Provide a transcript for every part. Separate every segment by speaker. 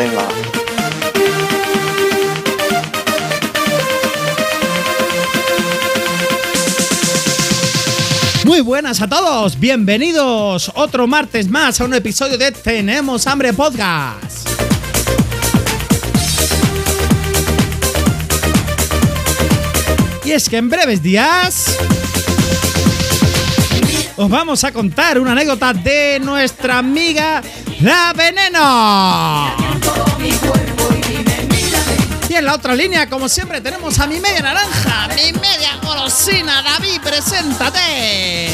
Speaker 1: Venga.
Speaker 2: Muy buenas a todos, bienvenidos otro martes más a un episodio de Tenemos Hambre Podcast. Y es que en breves días os vamos a contar una anécdota de nuestra amiga La Veneno. En la otra línea, como siempre, tenemos a mi media naranja, mi media golosina. David, preséntate.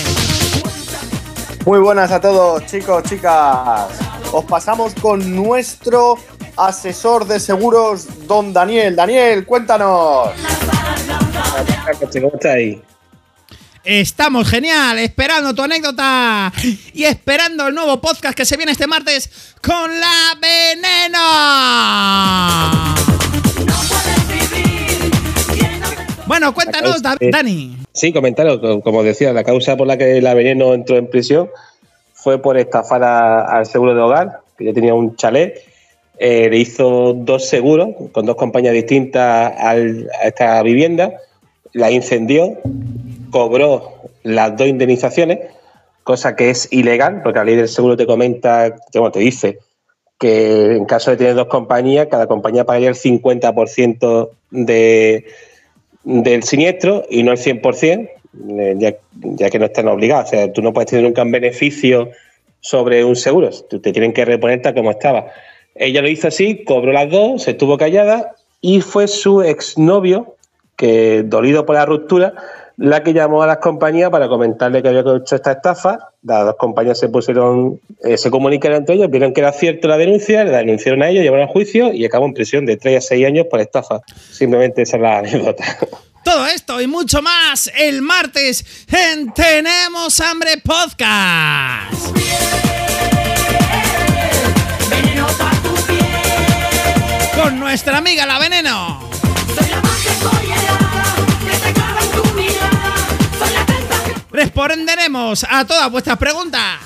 Speaker 1: Muy buenas a todos, chicos, chicas. Os pasamos con nuestro asesor de seguros, don Daniel. Daniel, cuéntanos.
Speaker 2: Estamos genial, esperando tu anécdota y esperando el nuevo podcast que se viene este martes con la veneno. Bueno, cuéntanos,
Speaker 3: Eh,
Speaker 2: Dani.
Speaker 3: Sí, comentaros, co- como decía, la causa por la que la veneno entró en prisión fue por estafar a- al seguro de hogar, que ya tenía un chalet. Eh, le hizo dos seguros con dos compañías distintas al- a esta vivienda, la incendió, cobró las dos indemnizaciones, cosa que es ilegal, porque la ley del seguro te comenta, bueno, te dice que en caso de tener dos compañías, cada compañía pagaría el 50% de, del siniestro y no el 100%, eh, ya, ya que no están obligados. O sea, tú no puedes tener nunca un beneficio sobre un seguro, tú te tienen que reponer tal como estaba. Ella lo hizo así, cobró las dos, se estuvo callada y fue su exnovio, que dolido por la ruptura, la que llamó a las compañías para comentarle que había hecho esta estafa. Las dos compañías se pusieron, eh, se comunicaron entre ellos, vieron que era cierto la denuncia, la denunciaron a ellos, llevaron a juicio y acabó en prisión de 3 a 6 años por estafa. Simplemente esa es la anécdota.
Speaker 2: Todo esto y mucho más el martes en Tenemos Hambre Podcast. Con nuestra amiga la veneno. Responderemos a todas vuestras preguntas.